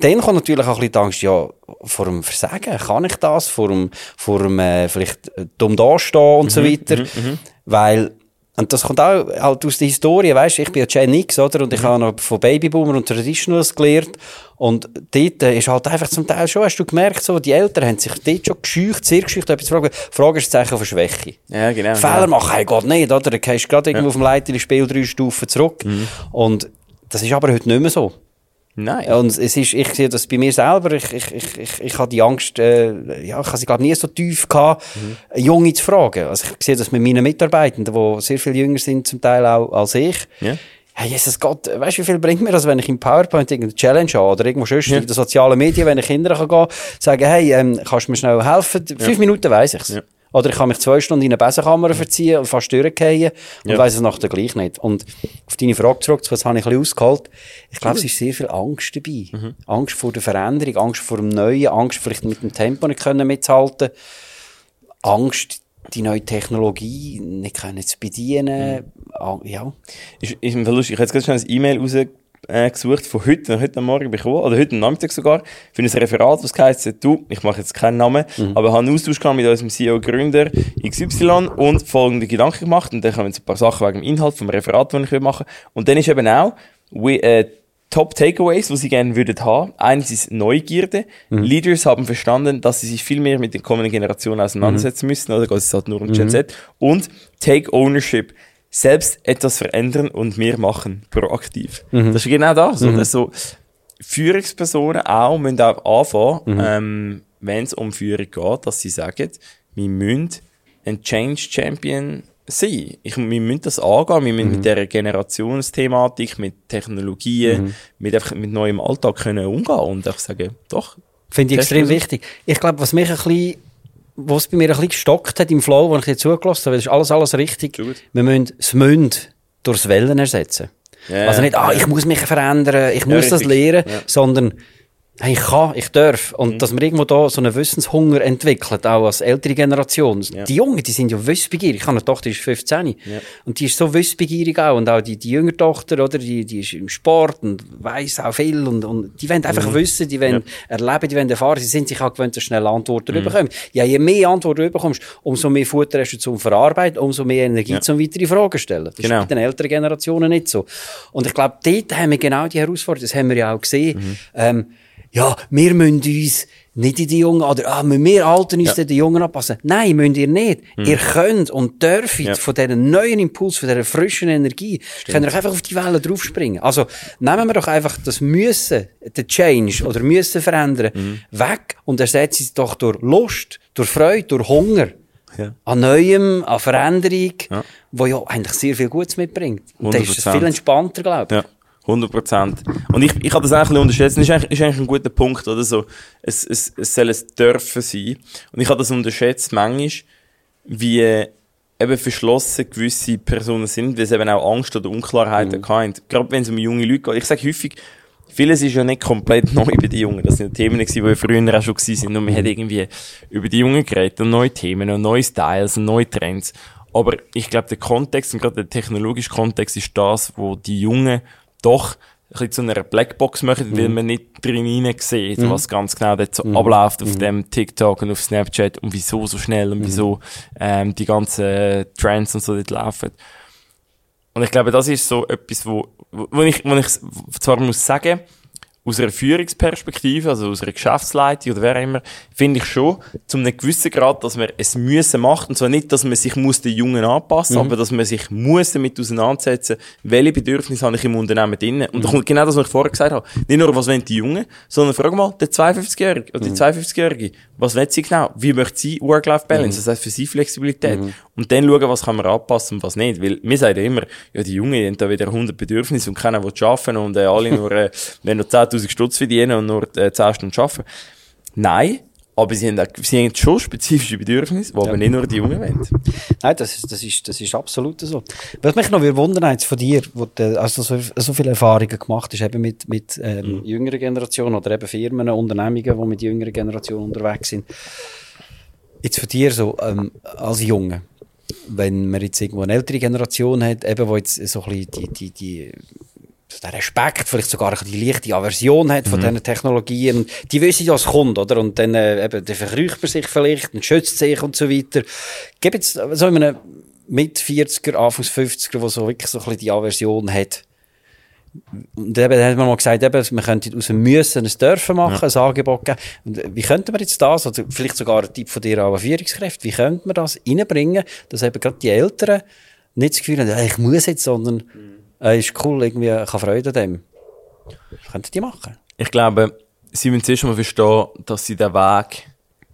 dann kommt natürlich auch ein bisschen die Angst, ja, vor dem Versagen, kann ich das? Vor dem, vor dem äh, vielleicht dumm dastehen und so weiter. Weil, und das kommt auch halt aus der Historie, weißt du, ich bin ja Gen X, oder? Und ich habe noch von Babyboomer und Traditionals gelernt. Und dort äh, ist halt einfach zum Teil schon, hast du gemerkt, so, die Eltern haben sich dort schon gescheucht, sehr gescheucht, etwas zu fragen. Frage ist Zeichen von Schwäche. Ja, genau. Fehler genau. machen, hey, geht nicht, oder? Dann gehst du gerade irgendwo auf dem Leiter Spiel drei Stufen zurück. Und das ist aber heute nicht mehr so. Nein. Ja, Und es ist, ich sehe das bei mir selber, ich, ich, ich, ich, ich habe die Angst, äh, ja, ich habe sie glaube nie so tief gehabt, Junge zu fragen. Also ich sehe das mit meinen Mitarbeitenden, die sehr viel jünger sind zum Teil auch als ich. Ja. Hey, Jesus Gott, weißt du, wie viel bringt mir das, wenn ich im PowerPoint irgendeine Challenge habe oder irgendwo sonst Ja. in den sozialen Medien, wenn ich Kinder kann gehen, sagen, hey, ähm, kannst du mir schnell helfen? Fünf Minuten weiss ich's. Ja. Oder ich kann mich zwei Stunden in eine Besenkammer verziehen und fast durchgehen und Ja. weiss es nachher gleich nicht. Und auf deine Frage zurück, das habe ich ein bisschen ausgeholt. Ich glaube, es ist sehr viel Angst dabei. Mhm. Angst vor der Veränderung, Angst vor dem Neuen, Angst vielleicht mit dem Tempo nicht können mitzuhalten, Angst, die neue Technologie nicht können zu bedienen. Mhm. Ah, Ja. Ist, ist lustig. Ich habe jetzt gerade schnell ein E-Mail rausgesucht äh, gesucht von heute, heute Morgen bekommen, oder heute Nachmittag sogar, für ein Referat, was heisst, du, ich mache jetzt keinen Namen, aber habe einen Austausch gehabt mit unserem CEO-Gründer XY und folgende Gedanken gemacht und dann kommen jetzt ein paar Sachen wegen dem Inhalt vom Referat, das ich machen will. Und dann ist eben auch, we, äh, Top Takeaways, die sie gerne würden haben. Eines ist Neugierde. Leaders haben verstanden, dass sie sich viel mehr mit den kommenden Generationen auseinandersetzen müssen, oder? geht es halt nur um Gen Z. Und Take Ownership. Selbst etwas verändern und mehr machen, proaktiv. Das ist genau das. Oder? So, Führungspersonen auch müssen auch anfangen, ähm, wenn es um Führung geht, dass sie sagen, wir müssen ein Change Champion sein. Ich, wir müssen das angehen, wir müssen mit dieser Generationsthematik, mit Technologien, mit, einfach, mit neuem Alltag können umgehen und ich sage, doch. Finde ich extrem wichtig. Ich glaube, was mich ein bisschen, was bei mir ein bisschen gestockt hat im Flow, wo ich dir zugelassen habe, das ist alles, alles richtig. Gut. Wir müssen das Münd durchs Wellen ersetzen. Ja, also nicht, ah, ja. ich muss mich verändern, ich muss das richtig. lernen, Ja. sondern hey, ich kann, ich darf. Und Mhm. dass man irgendwo da so einen Wissenshunger entwickelt, auch als ältere Generation. Ja. Die Jungen, die sind ja wissbegierig. Ich habe eine Tochter, die ist 15. Und die ist so wissbegierig auch. Und auch die, die jüngere Tochter, oder, die, die ist im Sport und weiss auch viel. Und, und die wollen einfach wissen, die wollen erleben, die wollen erfahren. Sie sind sich auch gewöhnt, dass schnell Antworten Mhm. bekommen. Ja, je mehr Antworten du bekommst, umso mehr Futter hast du zum Verarbeiten, umso mehr Energie Ja. zum weitere Fragen stellen. Das Genau. ist bei den älteren Generationen nicht so. Und ich glaube, dort haben wir genau die Herausforderung, das haben wir ja auch gesehen. Mhm. Ähm, ja, wir müssen uns nicht in die Jungen, oder ah, müssen wir Alten uns Ja. den Jungen anpassen. Nein, müsst ihr nicht. Ihr könnt und dürft Ja. von diesem neuen Impuls, von dieser frischen Energie, könnt ihr einfach auf die Welle draufspringen. Also, nehmen wir doch einfach das Müssen, den Change oder Müssen verändern, Mhm. weg und ersetzen es doch durch Lust, durch Freude, durch Hunger. Ja. An Neuem, an Veränderung, Ja. wo ja eigentlich sehr viel Gutes mitbringt. Und dann ist es 100%. viel entspannter, glaube ich. Ja, 100 Prozent. Und ich, ich habe das eigentlich ein bisschen unterschätzt. Das ist eigentlich, ist eigentlich ein guter Punkt, oder so. Es, es, es soll ein Dürfen sein. Und ich habe das unterschätzt manchmal, wie äh, eben verschlossen gewisse Personen sind, weil sie eben auch Angst oder Unklarheiten haben. Gerade wenn es um junge Leute geht. Ich sage häufig, vieles ist ja nicht komplett neu bei den Jungen. Das sind Themen, die ja früher auch schon sind. Und man hat irgendwie über die Jungen geredet und neue Themen und neue Styles und neue Trends. Aber ich glaube, der Kontext und gerade der technologische Kontext ist das, wo die Jungen doch ein bisschen zu einer Blackbox machen, weil man nicht drin hinein sieht, was ganz genau dort so abläuft auf dem TikTok und auf Snapchat und wieso so schnell und wieso ähm, die ganzen Trends und so dort laufen. Und ich glaube, das ist so etwas, wo, wo wo ich, wo ich zwar muss sagen, aus einer Führungsperspektive, also aus einer Geschäftsleitung oder wer immer, finde ich schon, zu einem gewissen Grad, dass man es müssen macht. Und zwar nicht, dass man sich muss den Jungen anpassen, aber dass man sich muss damit auseinandersetzen, welche Bedürfnisse habe ich im Unternehmen drin. Und da kommt genau das, was ich vorher gesagt habe. Nicht nur, was wollen die Jungen, sondern frag mal, der 52-Jährige oder die 52-Jährige, was will sie genau? Wie möchte sie Work-Life-Balance? Das heißt für sie Flexibilität. Und dann schauen, was kann man anpassen und was nicht. Weil wir sagen ja immer, ja, die Jungen haben da wieder 100 Bedürfnisse und keiner will arbeiten und äh, alle nur, äh, wenn nur 10.000 Stutz verdienen und nur äh, 10 Stunden arbeiten. Nein, aber sie haben, auch, sie haben schon spezifische Bedürfnisse, die aber nicht nur die Jungen wollen. Nein, das ist, das ist, das ist absolut so. Was mich noch wundern jetzt von dir, wo du also so, so viele Erfahrungen gemacht hast, eben mit, mit ähm, jüngeren Generationen oder eben Firmen, Unternehmungen, die mit jüngeren Generationen unterwegs sind. Jetzt von dir so, ähm, als Junge, wenn man jetzt irgendwo eine ältere Generation hat, eben, wo jetzt so ein bisschen die, die, die, der Respekt, vielleicht sogar die leichte Aversion hat von diesen Technologien. Die wissen ja, was kommt, oder? Und dann, äh, eben, dann verkrücht man sich vielleicht und schützt sich und so weiter. Gibt jetzt so in einem mit 40er, Anfangs 50er, der so wirklich so ein bisschen die Aversion hat. Und eben, dann hat man mal gesagt, eben, man könnte aus dem Müssen ein Dürfen machen, ein Angebot geben. Und äh, wie könnte man jetzt das, oder vielleicht sogar ein Tipp von dir an Führungskräfte, wie könnte man das reinbringen, dass eben gerade die Eltern nicht das Gefühl haben, «Äh, ich muss jetzt, sondern äh, ist cool, irgendwie, ich habe Freude an dem. Was könnten die machen? Ich glaube, sie müssen zuerst mal verstehen, dass sie den Weg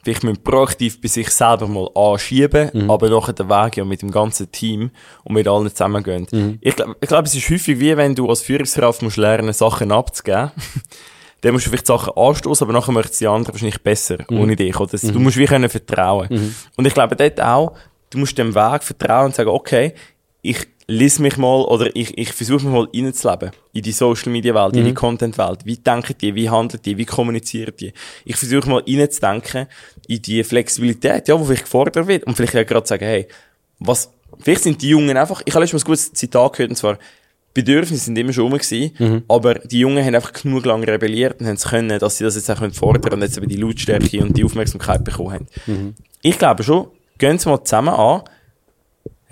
vielleicht müssen proaktiv bei sich selber mal anschieben, aber nachher den Weg ja mit dem ganzen Team und mit allen zusammengehen. Ich glaube, ich glaube, es ist häufig wie wenn du als Führungskraft musst lernen, Sachen abzugeben. Dann musst du vielleicht Sachen anstoßen, aber nachher möchten die anderen wahrscheinlich besser, ohne dich. Oder? Du musst wie können vertrauen. Und ich glaube dort auch, du musst dem Weg vertrauen und sagen, okay, ich lese mich mal oder ich, ich versuche mich mal reinzuleben in die Social Media Welt, in die Content Welt. Wie denken die, wie handeln die, wie kommunizieren die? Ich versuche mal reinzudenken in die Flexibilität, ja, wo vielleicht gefordert wird und vielleicht auch gerade sagen, hey, was, vielleicht sind die Jungen einfach, ich habe letztens mal ein gutes Zitat gehört und zwar, Bedürfnisse sind immer schon rum gewesen, aber die Jungen haben einfach genug lange rebelliert und haben es können, dass sie das jetzt auch können fordern und jetzt eben die Lautstärke und die Aufmerksamkeit bekommen haben. Ich glaube schon, gehen Sie mal zusammen an,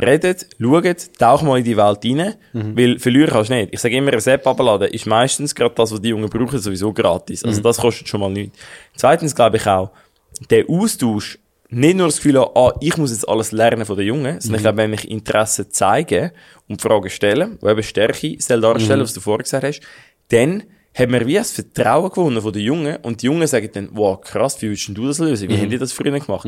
redet, schaut, tauch mal in die Welt rein, weil verlieren kannst du nicht. Ich sage immer, ein App abladen ist meistens gerade das, was die Jungen brauchen, sowieso gratis. Also das kostet schon mal nichts. Zweitens glaube ich auch, der Austausch nicht nur das Gefühl habe, ah, ich muss jetzt alles lernen von den Jungen, sondern ich glaube, wenn ich Interesse zeige und Fragen stelle, wo eben Stärke soll darstellen, was du vorher gesagt hast, dann haben wir wie ein Vertrauen gewonnen von den Jungen und die Jungen sagen dann, wow, krass, wie willst du das lösen? Wie haben die das früher gemacht?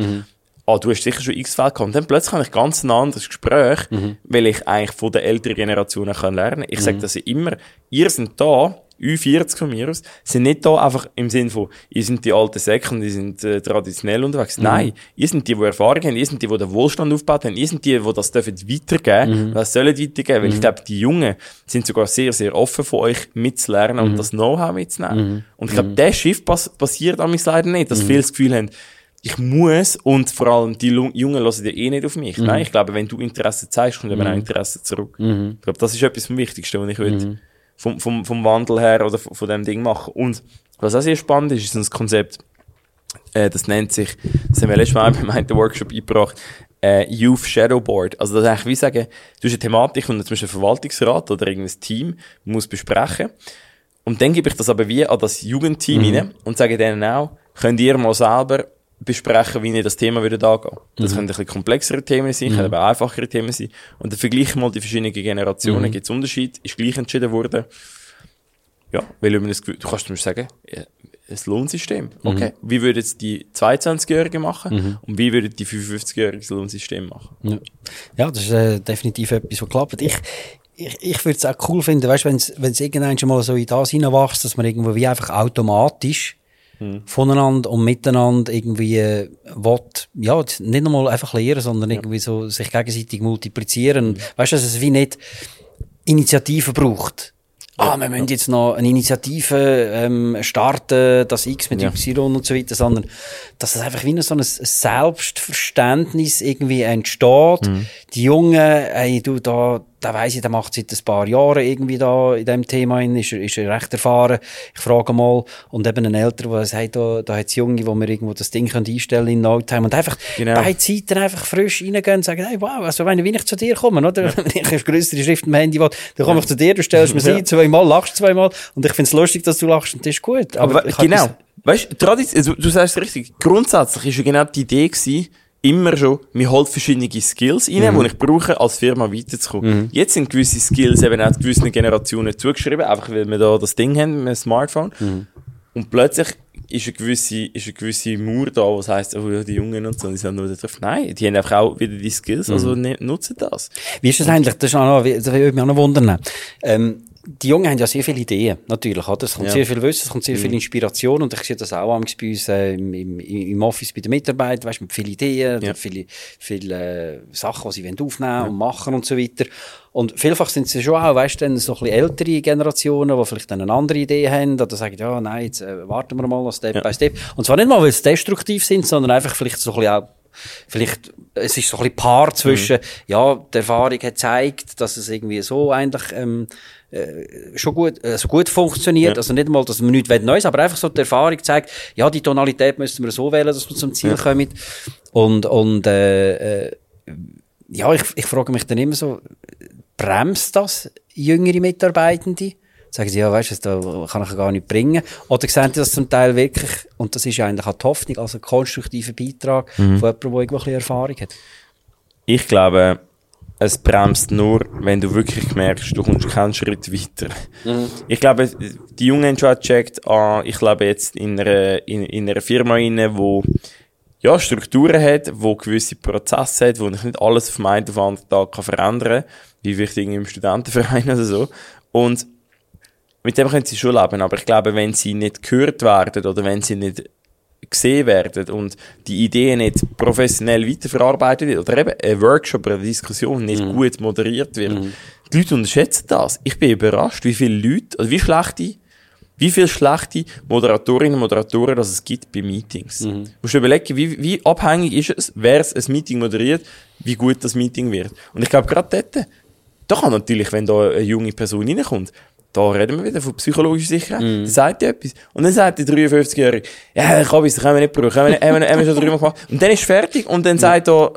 Ah, du hast sicher schon x Fälle gehabt. Und dann plötzlich habe ich ganz ein anderes Gespräch, weil ich eigentlich von den älteren Generationen kann lernen. Ich sage das ja immer, ihr seid da, Ü40 von mir aus, sind nicht da einfach im Sinn von, ihr sind die alten Säcke und die sind äh, traditionell unterwegs. Nein, ihr sind die, die Erfahrung haben, ihr sind die, die den Wohlstand aufgebaut haben, ihr sind die, die das dürfen weitergeben, das sollen weitergeben, weil ich glaube, die Jungen sind sogar sehr, sehr offen von euch mitzulernen und das Know-how mitzunehmen. Und ich glaube, der Shift pass passiert an mich leider nicht, dass viele das Gefühl haben, ich muss und vor allem die Jungen hören ja eh nicht auf mich. Nein, ich glaube, wenn du Interesse zeigst, kommt eben auch Interesse zurück. Ich glaube, das ist etwas vom Wichtigsten, was ich will vom, vom, vom Wandel her oder von, von dem Ding machen. Und was auch sehr spannend ist, ist ein Konzept, äh, das nennt sich, das haben wir letztes Mal beim einen Workshop eingebracht, äh, Youth Shadow Board. Also das ist eigentlich wie sagen, du hast eine Thematik und zum Beispiel ein Verwaltungsrat oder irgendein Team muss besprechen. Und dann gebe ich das aber wie an das Jugendteam rein und sage denen auch, könnt ihr mal selber besprechen, wie ihr das Thema würdet angehen. Das können ein bisschen komplexere Themen sein, können aber einfachere Themen sein. Und dann vergleichen mal die verschiedenen Generationen, gibt es Unterschied, ist gleich entschieden worden. Ja, weil das, Gefühl- du kannst zum Beispiel sagen, ein Lohnsystem. Okay, wie würden es die 22-Jährigen machen und wie würden die 55-Jährigen das Lohnsystem machen? Ja, ja das ist äh, definitiv etwas, was klappt. Ich, ich, ich würde es auch cool finden, weißt, wenn es irgendwann schon mal so in das hineinwächst, dass man irgendwo wie einfach automatisch voneinander und miteinander irgendwie äh, will, ja, nicht nochmal einfach lernen, sondern irgendwie so sich gegenseitig multiplizieren. Weißt du, dass es wie nicht Initiativen braucht. Ah, wir müssen jetzt noch eine Initiative ähm, starten, das X mit Ja. Y und so weiter, sondern dass es einfach wie so ein Selbstverständnis irgendwie entsteht. Die Jungen, ey, du, da, da weiss ich, der macht seit ein paar Jahren irgendwie da in dem Thema, hin, ist, er- ist er recht erfahren. Ich frage mal, und eben ein Älterer, der sagt, da, da hat's Junge, wo wir irgendwo das Ding können einstellen in No Time und einfach Genau. beide Seiten einfach frisch reingehen und sagen, hey, wow, also wenn, wenn ich zu dir komme, oder? Wenn ich größere Schrift im Handy will, dann komme ich zu dir, du stellst mir sie Ja. zweimal, lachst zweimal und ich find's lustig, dass du lachst und das ist gut. Aber, hab genau. Weißt du, also, du sagst es richtig. Grundsätzlich ist ja genau die Idee gewesen, immer schon, mir holt verschiedene Skills rein, die ich brauche, als Firma weiterzukommen. Jetzt sind gewisse Skills eben auch gewissen Generationen zugeschrieben, einfach weil wir da das Ding haben mit dem Smartphone. Und plötzlich ist eine gewisse, ist eine gewisse Mauer da, was heisst, oh, ja, die Jungen und so, die sind nur da drauf. Nein, die haben einfach auch wieder die Skills, also ne, nutzen das. Wie ist das eigentlich? Das, ist auch noch, das würde mich auch noch wundern. Ähm, die Jungen haben ja sehr viele Ideen, natürlich. Oder? Es kommt Ja. sehr viel Wissen, es kommt sehr viel Inspiration und ich sehe das auch bei uns äh, im, im, im Office bei den Mitarbeitern, weißt, mit vielen Ideen, Ja. viele, viele äh, Sachen, die sie wollen aufnehmen und machen und so weiter. Und vielfach sind sie schon auch, weißt du, dann so ein bisschen ältere Generationen, die vielleicht dann eine andere Idee haben oder sagen, ja, nein, jetzt äh, warten wir mal, Step Ja. by Step. Und zwar nicht mal, weil sie destruktiv sind, sondern einfach vielleicht so ein bisschen auch Vielleicht, es ist so ein bisschen Paar zwischen, ja, die Erfahrung hat gezeigt, dass es irgendwie so eigentlich, ähm, äh, schon gut, also gut funktioniert. Ja. Also nicht mal, dass man nichts Neues, aber einfach so die Erfahrung zeigt, ja, die Tonalität müssen wir so wählen, dass wir zum Ziel Ja. kommen. Und, und, äh, äh, ja, ich, ich frage mich dann immer so, bremst das jüngere Mitarbeitende? Sagen sie, ja, weißt du, da kann ich gar nicht bringen. Oder sehen sie das zum Teil wirklich, und das ist ja eigentlich auch die Hoffnung, also ein konstruktiver Beitrag von jemandem, der irgendwo ein bisschen Erfahrung hat. Ich glaube, es bremst nur, wenn du wirklich merkst, du kommst keinen Schritt weiter. Ich glaube, die Jungen haben schon gecheckt, ah, ich lebe jetzt in einer, in, in einer Firma rein, wo ja, Strukturen hat, wo gewisse Prozesse hat, wo ich nicht alles auf einen auf anderen Tag kann verändern kann, wie wichtig im Studentenverein oder so. Und mit dem können sie schon leben, aber ich glaube, wenn sie nicht gehört werden oder wenn sie nicht gesehen werden und die Idee nicht professionell weiterverarbeitet wird oder eben ein Workshop oder eine Diskussion nicht gut moderiert wird, die Leute unterschätzen das. Ich bin überrascht, wie viele Leute, also wie schlechte, wie viele schlechte Moderatorinnen und Moderatoren das es gibt bei Meetings. Du musst überlegen, wie, wie abhängig ist es, wer es ein Meeting moderiert, wie gut das Meeting wird. Und ich glaube, gerade dort, da kann natürlich, wenn da eine junge Person reinkommt, da reden wir wieder von psychologischer Sicherheit. Mhm. Da sagt die etwas. Und dann sagt der 53-Jährige, ja, das können wir nicht brauchen. Haben wir, haben wir, haben wir schon drüber gemacht. Und dann ist fertig. Und dann sagt da,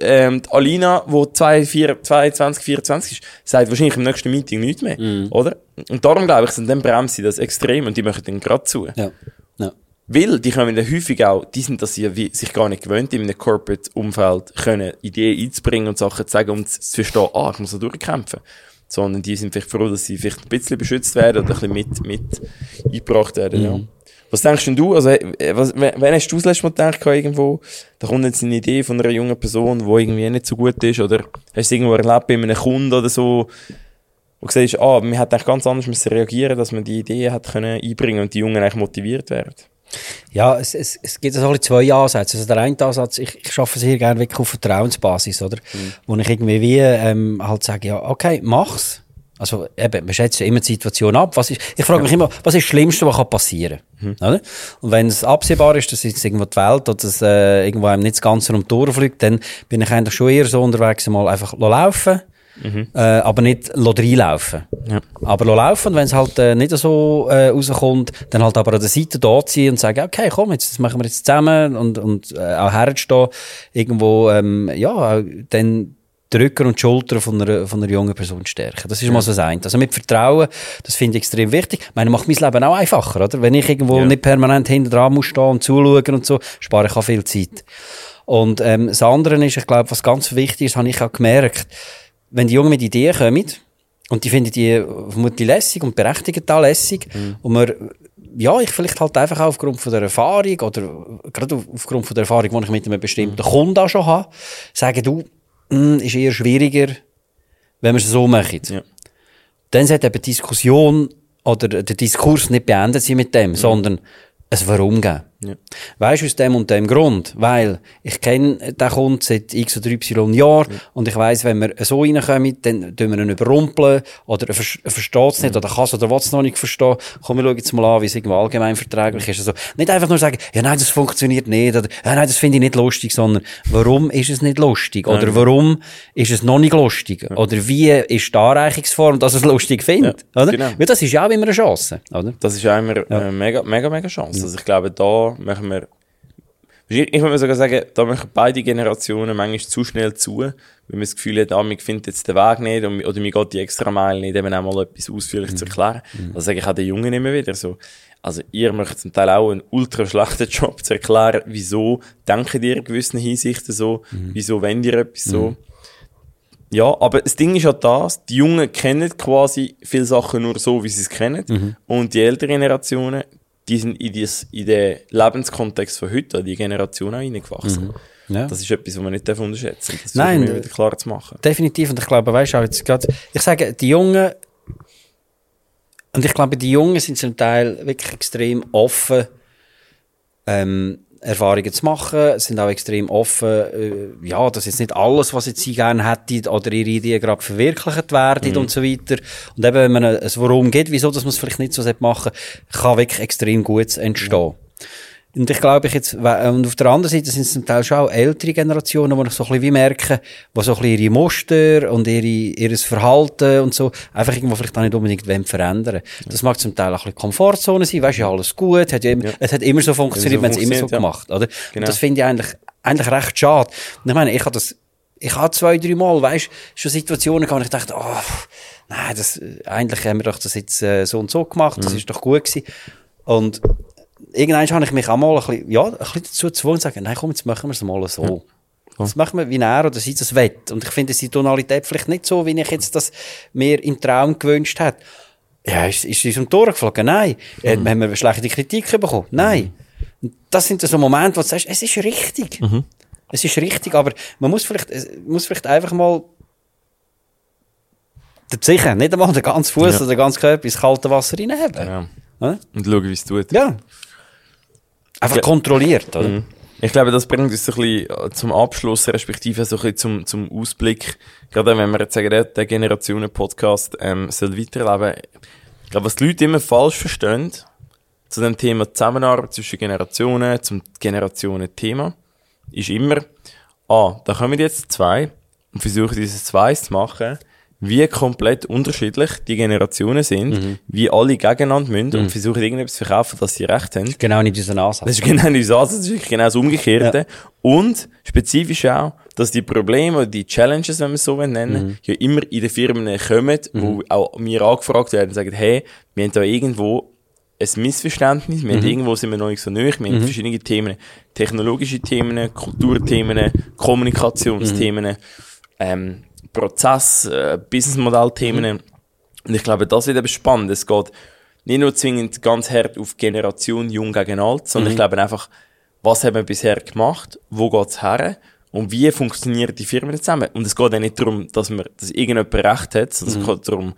ähm, die Alina, die 22, 22, 24 ist, sagt wahrscheinlich im nächsten Meeting nichts mehr. Mhm. Oder? Und darum glaube ich, sind dann bremsen sie das extrem und die machen dann gerade zu. Ja. ja. Weil die kommen dann häufig auch, die sind das ja wie, sich gar nicht gewöhnt, in einem Corporate-Umfeld können Ideen einzubringen und Sachen zu sagen und zu verstehen, ah, ich muss da durchkämpfen. Sondern die sind vielleicht froh, dass sie vielleicht ein bisschen beschützt werden oder ein bisschen mit, mit eingebracht werden, ja. Was denkst denn du, also, äh, was, wenn wenn hast du das letzte Mal gedacht, irgendwo, da kommt jetzt eine Idee von einer jungen Person, die irgendwie nicht so gut ist, oder hast du es irgendwo erlebt bei einem Kunden oder so, wo du siehst, ah, man hätte eigentlich ganz anders müssen reagieren dass man die Idee hat können einbringen und die Jungen eigentlich motiviert werden? Ja, es, es, es gibt so ein bisschen zwei Ansätze. Also der eine Ansatz, ich, ich arbeite sehr gerne wirklich auf Vertrauensbasis, oder? Wo ich irgendwie wie, ähm, halt sage, ja, okay, mach's. Also eben, man schätzt ja immer die Situation ab. Was ist, ich frage mich immer, was ist das Schlimmste, was kann passieren kann? Und wenn es absehbar ist, dass jetzt irgendwo die Welt oder dass äh, irgendwo einem nicht das Ganze um die Ohren fliegt, dann bin ich eigentlich schon eher so unterwegs, mal einfach laufen äh, aber nicht reinlaufen. Ja. Aber laufen, wenn es halt äh, nicht so äh, rauskommt, dann halt aber an der Seite da ziehen und sagen, okay, komm, jetzt, das machen wir jetzt zusammen und, und äh, auch herzustehen, irgendwo, ähm, ja, dann die Rücken und die Schultern von einer, von einer jungen Person stärken. Das ist mal so das eine. Also mit Vertrauen, das finde ich extrem wichtig. Ich meine, macht mein Leben auch einfacher, oder? Wenn ich irgendwo Ja. nicht permanent hinter dran muss stehen und zuschauen und so, spare ich auch viel Zeit. Und ähm, das andere ist, ich glaube, was ganz wichtig ist, habe ich auch gemerkt, wenn die Jungen mit Ideen kommen, und die finden die vermutlich lässig und berechtigt auch lässig, und man, ja, ich vielleicht halt einfach auch aufgrund von der Erfahrung oder gerade auf- aufgrund von der Erfahrung, die ich mit einem bestimmten Kunden auch schon habe, sagen, du, hm, ist eher schwieriger, wenn wir es so machen. Ja. Dann sollte eben die Diskussion oder der Diskurs nicht beendet sein mit dem, sondern ein Warum geben. Ja. Weißt du, aus dem und dem Grund? Weil ich kenne den Kunden seit x oder y Jahren und ich weiss, wenn wir so reinkommen, dann tun wir ihn überrumpeln oder er, ver- er versteht es nicht oder kann es oder will es noch nicht verstehen. Komm, wir schauen jetzt mal an, wie es irgendwo allgemein verträglich ist. Also nicht einfach nur sagen, ja nein, das funktioniert nicht oder ja nein, das finde ich nicht lustig, sondern warum ist es nicht lustig? Oder warum ist es noch nicht lustig? Oder wie ist die Anreichungsform, dass es lustig findet? Ja, oder? genau. Weil das ist ja auch immer eine Chance. Oder? Das ist auch immer eine mega, mega, mega Chance. Also ich glaube, da machen wir, ich würde sogar sagen, da machen beide Generationen manchmal zu schnell zu, weil man das Gefühl hat, ah, wir finden jetzt den Weg nicht und, oder mir geht die extra Meile nicht, eben auch mal etwas ausführlich zu erklären. Das sage ich auch den Jungen immer wieder so. Also ihr macht zum Teil auch einen ultra schlechten Job zu erklären, wieso denken ihr in gewissen Hinsichten so, wieso wollt ihr etwas so. Ja, aber das Ding ist ja das, die Jungen kennen quasi viele Sachen nur so, wie sie es kennen. Und die älteren Generationen, die sind in, dies, in den Lebenskontext von heute, die Generation auch reingewachsen. Ja. Das ist etwas, was man nicht unterschätzen darf. Das Nein, wir wieder klar zu machen. Definitiv. Und ich glaube, weißt du, jetzt gerade, ich sage, die Jungen, und ich glaube, die Jungen sind zum Teil wirklich extrem offen, ähm, Erfahrungen zu machen, sind auch extrem offen, äh, ja, dass jetzt nicht alles, was jetzt sie gerne hätten oder ihre Ideen gerade verwirklicht werden und so weiter. Und eben, wenn man ein Warum geht, wieso, dass man es vielleicht nicht so machen sollte, kann wirklich extrem gut entstehen. Und ich glaube, ich jetzt, und auf der anderen Seite sind es zum Teil schon auch ältere Generationen, die ich so ein bisschen wie merken, die so ein bisschen ihre Muster und ihre, ihres Verhalten und so einfach irgendwo vielleicht auch nicht unbedingt wollen verändern. Das mag zum Teil auch ein bisschen Komfortzone sein, weißt du, ja, alles gut, hat ja immer, es hat immer so funktioniert, wenn es immer so ja. gemacht, oder? Genau. Und das finde ich eigentlich, eigentlich recht schade. Und ich meine, ich habe das, ich habe zwei, drei Mal, weißt schon Situationen gehabt, wo ich dachte, oh, nein, das, äh, eigentlich haben wir doch das jetzt äh, so und so gemacht, das ist doch gut gewesen. Und irgendwann habe ich mich auch mal ein bisschen, ja, ein bisschen dazu gezwungen, zu sagen, nein, komm, jetzt machen wir es mal so. Das machen wir, wie er oder sie das will. Und ich finde die Tonalität vielleicht nicht so, wie ich jetzt das mir im Traum gewünscht hätte. Ja, ist, ist es um Ohren geflogen? Nein. Äh, Haben wir schlechte Kritik bekommen? Nein. Und das sind so Momente, wo du sagst, es ist richtig. Es ist richtig, aber man muss vielleicht, muss vielleicht einfach mal sicher, nicht einmal den ganzen Fuß Ja. oder den ganzen Körper ins kalte Wasser reinheben. Ja. Oder? Und schauen, wie es tut. Ja. Einfach kontrolliert, oder? Mhm. Ich glaube, das bringt uns so ein bisschen äh, zum Abschluss, respektive so ein bisschen zum, zum Ausblick. Gerade wenn wir jetzt sagen, der, der Generationen-Podcast ähm, soll weiterleben. Ich glaube, was die Leute immer falsch verstehen, zu dem Thema Zusammenarbeit zwischen Generationen, zum Generationen-Thema, ist immer, ah, da kommen jetzt zwei und versuchen dieses zwei zu machen, wie komplett unterschiedlich die Generationen sind, wie alle gegeneinander müssen und versuchen irgendetwas zu verkaufen, dass sie recht haben. Genau nicht unseren Ansatz. Das ist genau nicht so, das ist genau das Umgekehrte. Und spezifisch auch, dass die Probleme oder die Challenges, wenn wir es so nennen, ja immer in den Firmen kommen, wo auch mir angefragt werden und sagen, hey, wir haben da irgendwo ein Missverständnis. Wir haben Mhm. irgendwo sind wir noch nicht so nöch. Wir haben verschiedene Themen. Technologische Themen, Kulturthemen, Kommunikationsthemen, Mhm. ähm, Prozess, äh, Businessmodellthemen. Mhm. Und ich glaube, das wird eben spannend. Es geht nicht nur zwingend ganz hart auf Generation jung gegen alt, Mhm. sondern ich glaube einfach, was haben wir bisher gemacht, wo geht's her und wie funktionieren die Firmen zusammen. Und es geht auch nicht darum, dass man, dass irgendjemand Recht hat, sondern Mhm. es geht darum,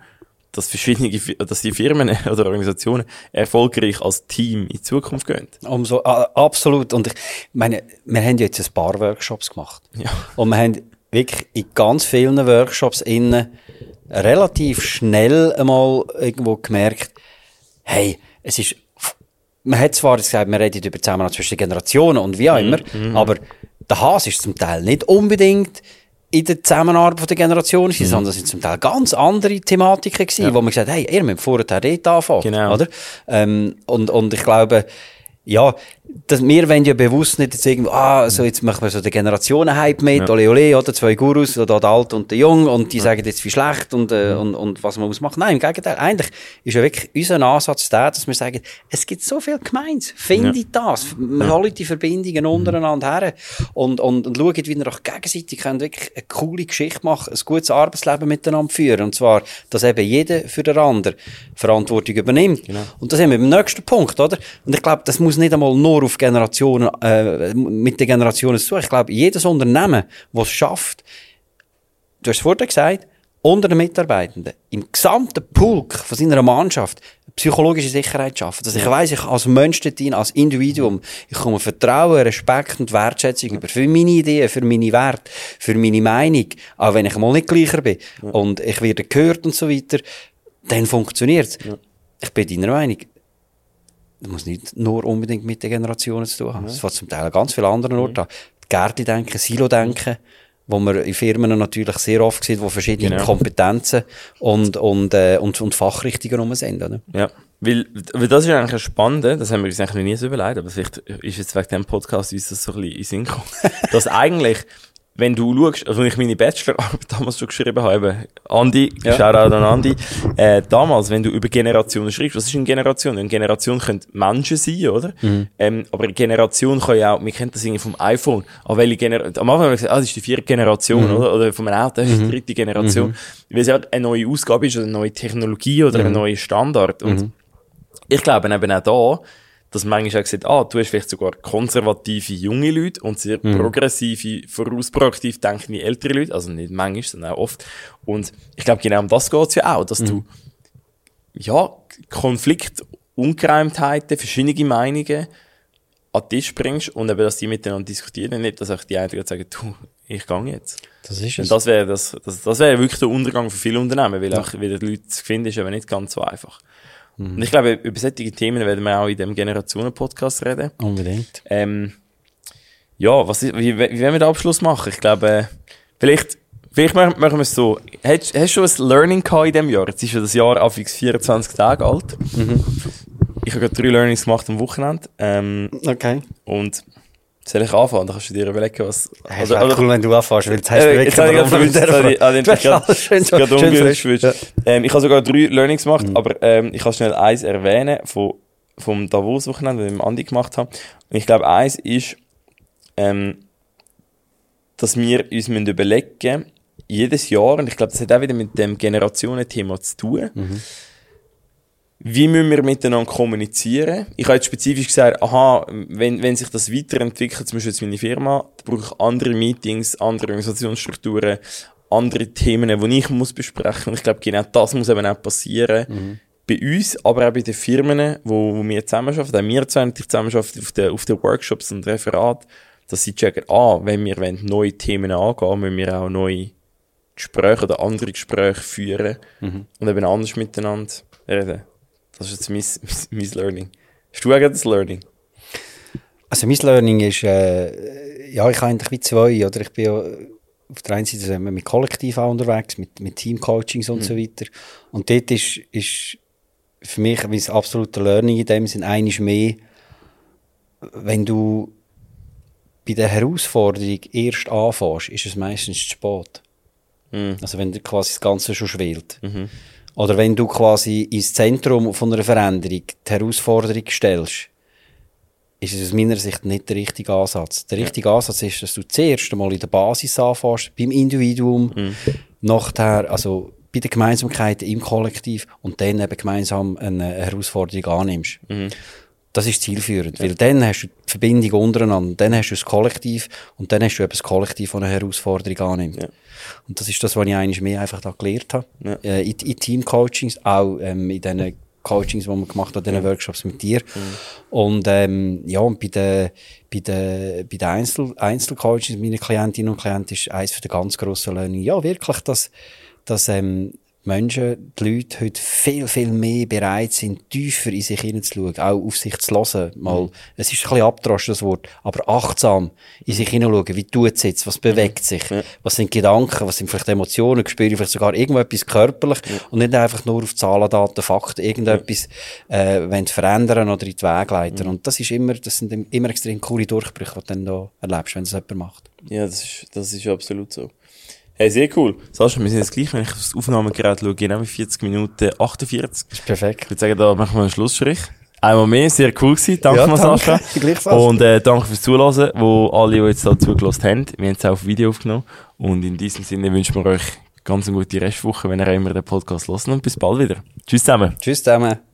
dass verschiedene, dass die Firmen oder Organisationen erfolgreich als Team in Zukunft gehen. Umso, absolut. Und ich meine, wir haben jetzt ein paar Workshops gemacht. Ja. Und wir haben wirklich in ganz vielen Workshops innen relativ schnell einmal irgendwo gemerkt, hey, es ist, man hat zwar gesagt, wir reden über Zusammenhang zwischen Generationen und wie auch immer, aber der Hase ist zum Teil nicht unbedingt in der Zusammenarbeit der Generationen, gewesen, sondern es sind zum Teil ganz andere Thematiken gewesen, wo man gesagt hat, hey, ihr müsst vorher dort anfangen, Genau. oder? Ähm, und, und ich glaube, ja, dass wir wollen ja bewusst nicht jetzt irgendwo, ah, so jetzt machen wir so den Generationenhype mit, ole ole, oder? Zwei Gurus, oder der Alte und der Jung, und die sagen jetzt wie schlecht und, äh, und, und was man muss machen. Nein, im Gegenteil, eigentlich ist ja wirklich unser Ansatz der, dass wir sagen, es gibt so viel Gemeins, findet das, holt die Verbindungen untereinander her und, und, und schaut, wie ihr auch gegenseitig könnt wirklich eine coole Geschichte machen, ein gutes Arbeitsleben miteinander führen, und zwar, dass eben jeder für den anderen Verantwortung übernimmt. Und das haben wir beim nächsten Punkt, oder? Und ich glaube, das muss nicht einmal nur auf Generationen, äh, mit den Generationen zu. Ich glaube, jedes Unternehmen, das es schafft, du hast es vorhin gesagt, unter den Mitarbeitenden, im gesamten Pulk von seiner Mannschaft, psychologische Sicherheit schaffen. Dass ich weiss, ich als Mensch dorthin, als Individuum, ich komme Vertrauen, Respekt und Wertschätzung über für meine Ideen, für meine Werte, für meine Meinung, auch wenn ich mal nicht gleicher bin. Und ich werde gehört und so weiter, dann funktioniert's. Ich bin deiner Meinung, muss nicht nur unbedingt mit den Generationen zu tun haben. Es fängt zum Teil an ganz vielen anderen Orten an. Gärtli-Denken, Silo-Denken, wo man in Firmen natürlich sehr oft sieht, wo verschiedene Genau. Kompetenzen und, und, äh, und, und Fachrichtungen rum sind. Oder? Ja. Weil, weil das ist eigentlich ein Spannende, das haben wir uns eigentlich noch nie so überlegt, aber vielleicht ist jetzt wegen dem Podcast uns das so ein bisschen in Sinn gekommen, dass eigentlich, wenn du schaust, also ich meine Bachelorarbeit damals schon geschrieben habe, Andi, Ja. Shoutout an Andi, äh, damals, wenn du über Generationen schreibst, was ist eine Generation? Eine Generation können Menschen sein, oder? Ähm, aber eine Generation kann ja auch, wir kennen das irgendwie vom iPhone, aber welche Generation, am Anfang haben wir gesagt, ah, das ist die vierte Generation, oder? Oder vom Auto, das ist die dritte Generation. Weil es ja eine neue Ausgabe ist, oder eine neue Technologie, oder ein neuer Standard. Und ich glaube eben auch da, dass manchmal auch gesagt, ah, du hast vielleicht sogar konservative junge Leute und sehr progressive, vorausproaktiv denkende ältere Leute, also nicht manchmal, sondern auch oft. Und ich glaube, genau um das geht's ja auch, dass du, ja, Konflikt, Ungereimtheiten, verschiedene Meinungen an den Tisch bringst und eben, dass die miteinander diskutieren, nicht, dass auch die einen sagen, du, ich gehe jetzt. Das ist Und das wäre das, das, das wäre wirklich der Untergang für viele Unternehmen, weil auch wieder die Leute zu finden ist aber nicht ganz so einfach. Mhm. Und ich glaube, über solche Themen werden wir auch in dem Generationen-Podcast reden. Unbedingt. Ähm, ja, was ist, wie, wie wollen wir den Abschluss machen? Ich glaube, äh, vielleicht, vielleicht machen wir es so. Hast, hast du schon ein Learning gehabt in diesem Jahr? Jetzt ist ja das Jahr afix 24 Tage alt. Mhm. Ich habe gerade drei Learnings gemacht am Wochenende. Ähm, Okay. und soll ich anfangen? Dann kannst du dir überlegen, was... Hey, wäre cool, wenn du anfängst, weil jetzt hast du wirklich jetzt warum ich- gerade- frisch. verwünscht. Ähm, ich habe sogar drei Learnings gemacht, aber ähm, ich kann schnell eins erwähnen von, vom Davos-Wochenende, das ich mit Andi gemacht habe. Und ich glaube, eins ist, ähm, dass wir uns müssen überlegen jedes Jahr, und ich glaube, das hat auch wieder mit dem Generationenthema zu tun, wie müssen wir miteinander kommunizieren? Ich habe jetzt spezifisch gesagt, aha, wenn, wenn sich das weiterentwickelt, zum Beispiel jetzt meine Firma, dann brauche ich andere Meetings, andere Organisationsstrukturen, andere Themen, die ich muss besprechen. Und ich glaube, genau das muss eben auch passieren. Bei uns, aber auch bei den Firmen, wo, wo wir zusammenarbeiten, auch wir zwei natürlich zusammenarbeiten auf den, auf den Workshops und Referat, dass sie checken, ah, wenn wir wollen, neue Themen angehen, müssen wir auch neue Gespräche oder andere Gespräche führen und eben anders miteinander reden. Das ist jetzt mein, mein, Learning. Hast du auch das Learning? Also mein Learning ist, äh, ja, ich habe eigentlich wie zwei, oder? Ich bin ja auf der einen Seite sind wir mit Kollektiv auch unterwegs, mit, mit Teamcoachings und so weiter. Und dort ist, ist für mich mein absoluter Learning in dem Sinn eines mehr, wenn du bei der Herausforderung erst anfängst, ist es meistens zu spät. Mhm. Also wenn dir quasi das Ganze schon schwelt. Oder wenn du quasi ins Zentrum von einer Veränderung die Herausforderung stellst, ist es aus meiner Sicht nicht der richtige Ansatz. Der richtige ja. Ansatz ist, dass du zuerst einmal in der Basis anfängst, beim Individuum, mhm. nachher, also bei den Gemeinsamkeiten im Kollektiv und dann eben gemeinsam eine Herausforderung annimmst. Mhm. Das ist zielführend, ja. weil dann hast du die Verbindung untereinander, dann hast du das Kollektiv und dann hast du eben das Kollektiv, das eine Herausforderung annimmt. Ja. Und das ist das, was ich eigentlich mehr einfach da gelernt habe. Ja. Äh, in, in Teamcoachings, auch ähm, in diesen Coachings, die man gemacht hat, in den Workshops mit dir. Mhm. Und ähm, ja, und bei den, bei den, bei den Einzel Einzelcoachings, meine Klientinnen und Klienten, ist eines der ganz grossen Learning, ja, wirklich, dass, dass ähm, Menschen, die Leute heute viel, viel mehr bereit sind, tiefer in sich hineinzuschauen, auch auf sich zu hören. Mal, mhm. es ist ein bisschen abgedroschen, das Wort, aber achtsam in sich hineinschauen. Wie tut es jetzt? Was bewegt sich? Ja. Was sind Gedanken? Was sind vielleicht Emotionen? Spüre ich vielleicht sogar irgendetwas körperlich? Ja. Und nicht einfach nur auf Zahlen, Daten, Fakten irgendetwas, äh, verändern oder in die Wege leiten. Und das ist immer, das sind immer extrem coole Durchbrüche, die du dann da erlebst, wenn das jemand macht. Ja, das ist, das ist absolut so. Hey, sehr cool. Sascha, wir sind jetzt gleich, wenn ich aufs Aufnahmegerät schaue, genau 40 Minuten 48. Das ist perfekt. Ich würde sagen, da machen wir einen Schlussstrich. Einmal mehr, sehr cool gewesen. Danke ja, mal, Sascha. Und äh, danke fürs Zuhören, wo alle, die jetzt da zugelassen haben. Wir haben es auch auf Video aufgenommen. Und in diesem Sinne wünschen wir euch ganz eine gute Restwoche, wenn ihr immer den Podcast hört. Und bis bald wieder. Tschüss zusammen. Tschüss zusammen.